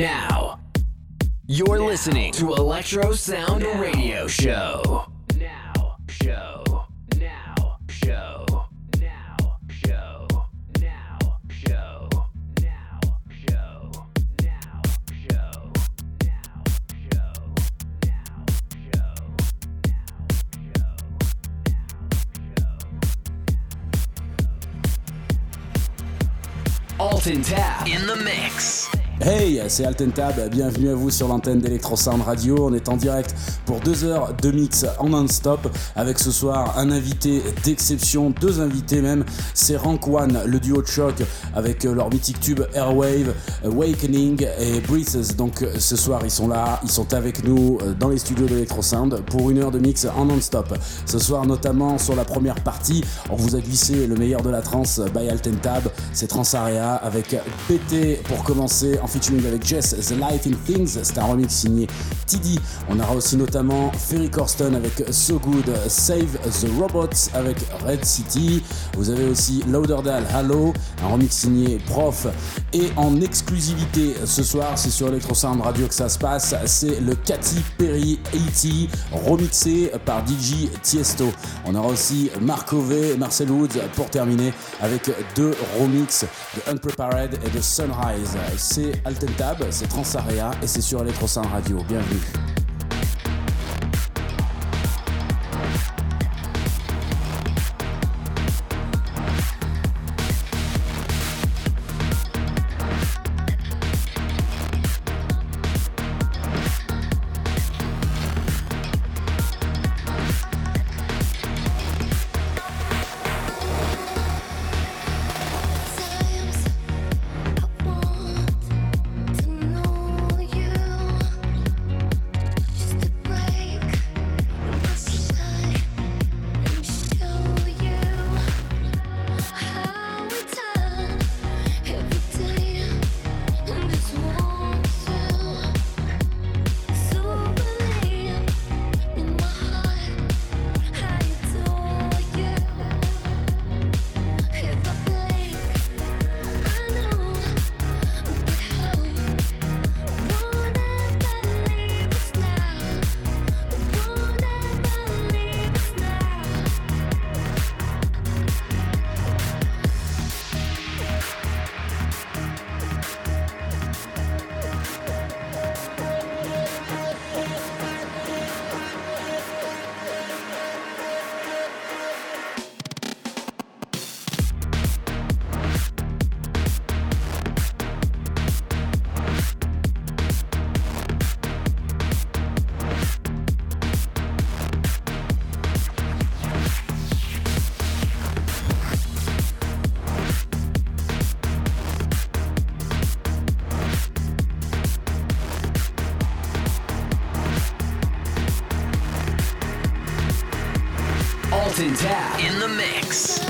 Now, you're listening to Electro Sound Radio Show. Now, show. Now, show. Now, show. Now, show. Now, show. Now, show. Now, show. Now, show. Now, show. Now show. Now show. Alton Tab in the mix. Hey, c'est Altentab, bienvenue à vous sur l'antenne d'Electro Sound Radio. On est en direct pour deux heures de mix en non-stop avec ce soir un invité d'exception, deux invités même. C'est Rank One, le duo de choc avec leur mythique tube Airwave, Awakening et Breezes. Donc ce soir ils sont là, ils sont avec nous dans les studios d'Electro Sound pour une heure de mix en non-stop. Ce soir notamment sur la première partie, on vous a glissé le meilleur de la trance by Altentab, c'est Transarea avec PT pour commencer en featuring avec Jess, The Life in Things, c'est un remix signé TD. On aura aussi notamment Ferry Corsten avec So Good, Save the Robots avec Red City. Vous avez aussi Lauderdale Hello, un remix signé Prof. Et en exclusivité ce soir, c'est sur Electro Sound Radio que ça se passe, c'est le Katy Perry 80 remixé par DJ Tiesto. On aura aussi Marco V, Marcel Woods pour terminer avec deux remixes de Unprepared et de Sunrise. C'est Altentab, c'est Transarea et c'est sur Electro Sound Radio. Bienvenue. In the mix.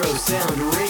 Electro Sound Radio.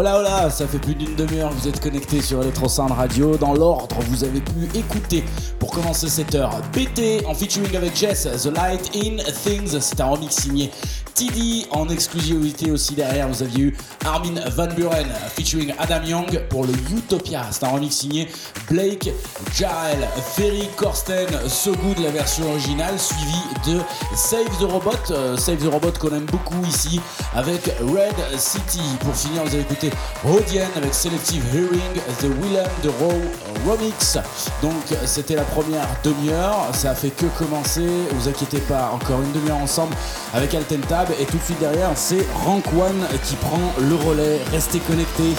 Hola hola, ça fait plus d'une demi-heure que vous êtes connectés sur Electro Sound Radio. Dans l'ordre, vous avez pu écouter pour commencer cette heure BT en featuring avec Jess, The Light in Things. C'est un remix signé TD en exclusivité aussi derrière. Vous aviez eu Armin Van Buren featuring Adam Young pour le Utopia. C'est un remix signé Blake Jarrell, Ferry Corsten, So Good la version originale, suivi de Save the Robot. Euh, Save the Robot qu'on aime beaucoup ici avec Red City. Pour finir, vous avez écouté Rodian avec Selective Hearing, The Willem de Row Remix. Donc c'était la première demi-heure. Ça a fait que commencer. Vous inquiétez pas, encore une demi-heure ensemble avec Altentab. Et tout de suite derrière, c'est Rank One qui prend le relais. Restez connectés.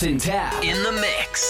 Tab in the mix.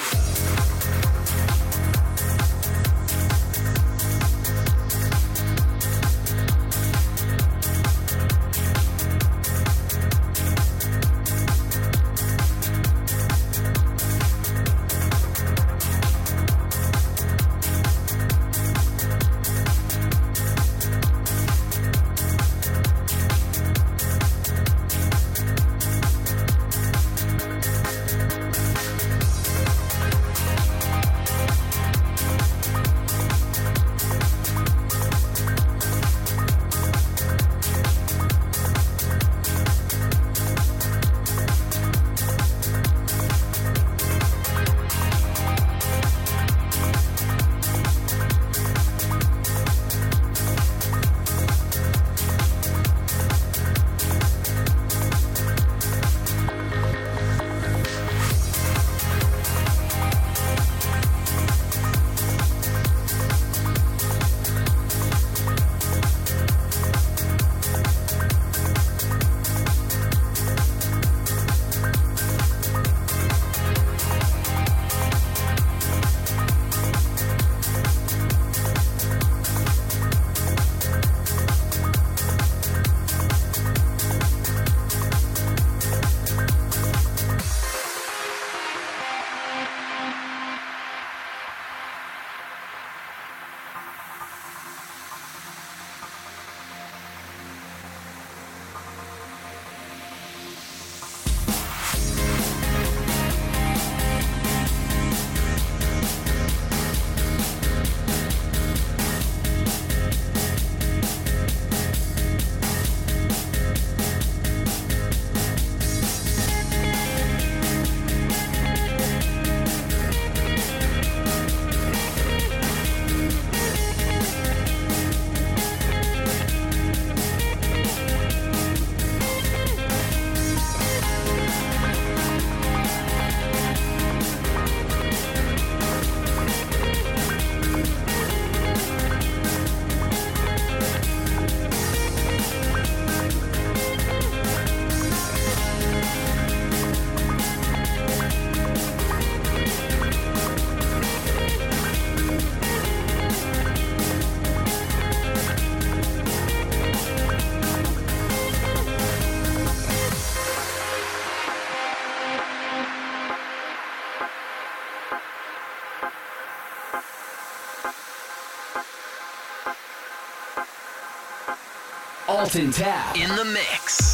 Tab in the mix.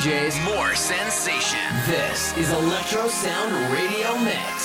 DJs, more sensation. This is Electro Sound Radio Mix.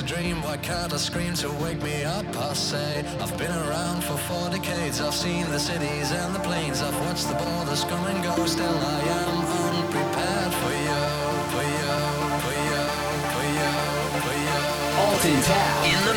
A dream, why can't I scream to wake me up? I say. I've been around for four decades. I've seen the cities and the plains. I've watched the borders come and go. Still, I am unprepared for you, for you, for you, for you, for you. Alton Tab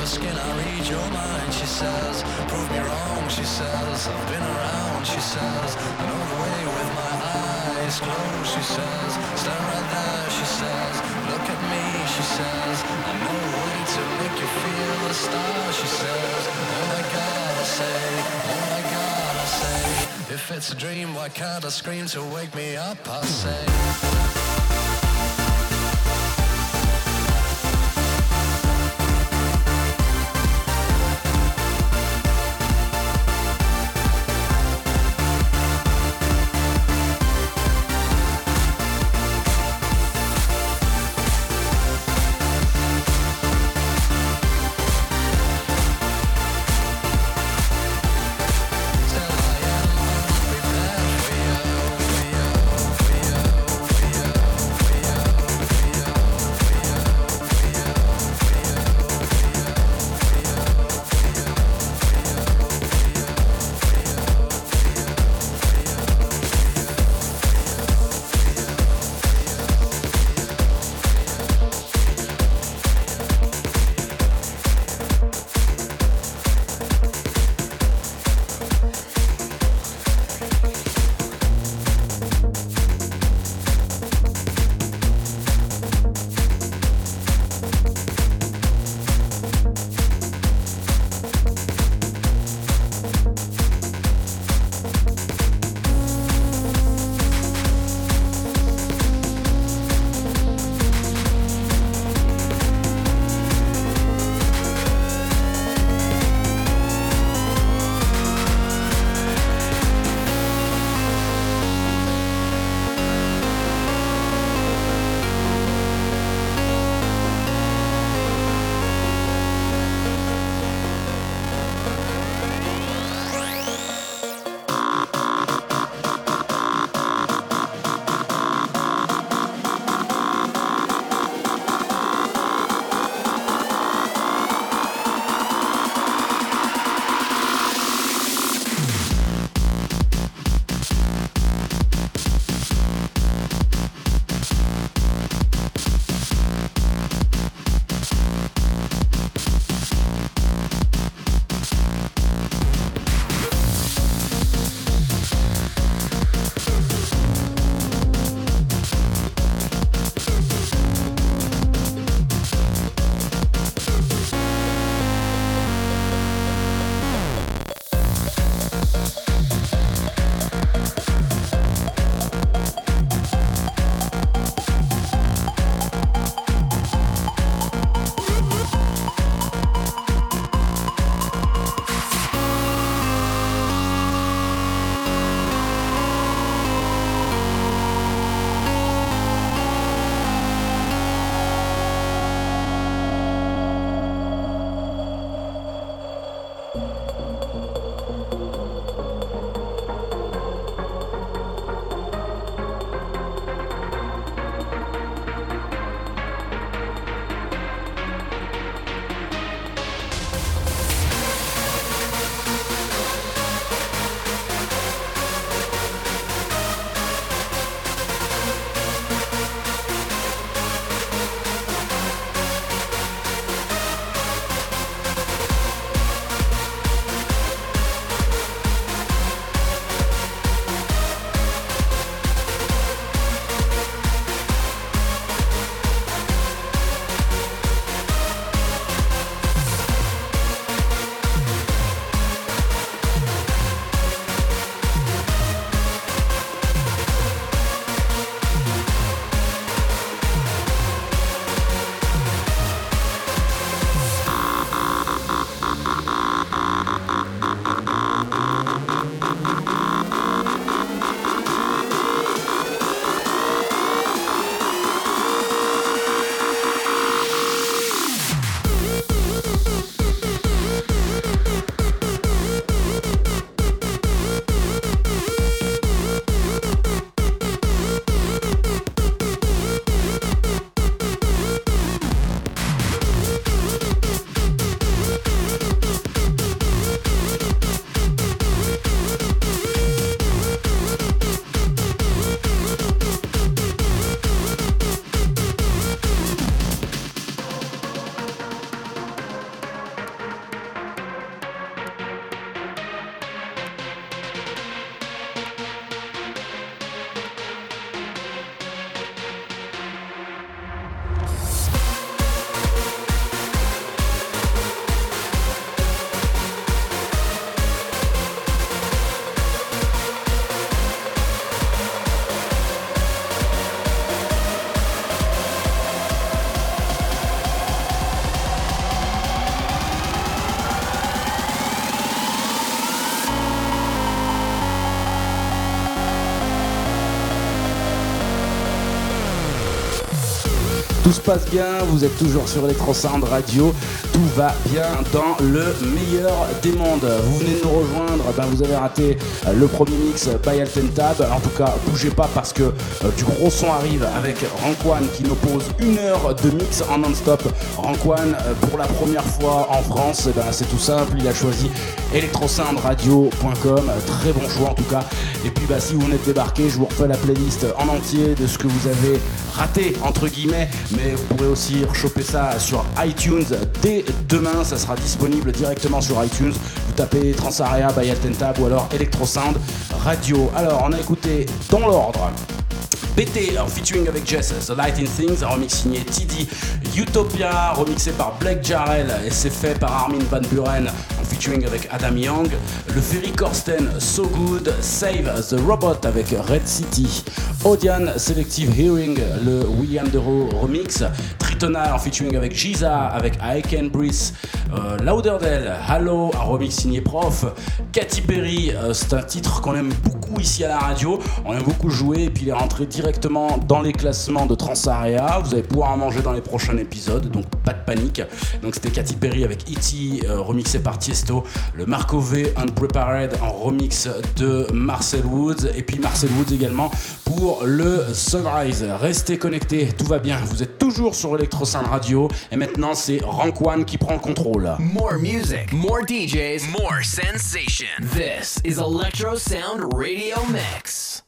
your skin, I read your mind, she says. Prove me wrong, she says. I've been around, she says. I know the way with my eyes closed, she says. Stand right there, she says. Look at me, she says. I know the way to make you feel a star, she says. Oh my god, I say. Oh my god, I say. If it's a dream, why can't I scream to wake me up, I say. Tout se passe bien, vous êtes toujours sur Electrosound Radio, tout va bien dans le meilleur des mondes. Vous venez de nous rejoindre, ben vous avez raté euh, le premier mix by Altentab. En tout cas, bougez pas parce que euh, du gros son arrive avec Rankwan qui nous pose une heure de mix en non-stop. Rankwan, euh, pour la première fois en France, eh ben, c'est tout simple, il a choisi electrosoundradio.com. Très bon choix en tout cas. Et puis bah, si vous venez de débarquer, je vous refais la playlist en entier de ce que vous avez raté entre guillemets. Mais vous pourrez aussi rechoper ça sur iTunes dès demain. Ça sera disponible directement sur iTunes. Vous tapez Transarea by Altentab ou alors Electrosound Radio. Alors on a écouté dans l'ordre. BT en featuring avec Jess, The Lighting Things, un remix signé TD Utopia, remixé par Blake Jarrell et c'est fait par Armin Van Buren en featuring avec Adam Young. Le Ferry Corsten, So Good, Save the Robot avec Red City. Odian Selective Hearing, le William Dero remix. Tritonal en featuring avec Giza, avec I Can Breathe. Euh, Lauderdale, Hello, un remix signé Prof. Katy Perry, euh, c'est un titre qu'on aime beaucoup ici à la radio. On aime beaucoup jouer et puis il est rentré directement dans les classements de Transarea. Vous allez pouvoir en manger dans les prochains épisodes, donc pas de panique. Donc c'était Katy Perry avec E.T. euh, remixé par Tiesto. Le Marco V Unprepared en remix de Marcel Woods. Et puis Marcel Woods également pour le Sunrise. Restez connectés, tout va bien. Vous êtes toujours sur Electrosound Radio. Et maintenant c'est Rank One qui prend le contrôle. More music, more DJs, more sensation. This is Electro Sound Radio Mix.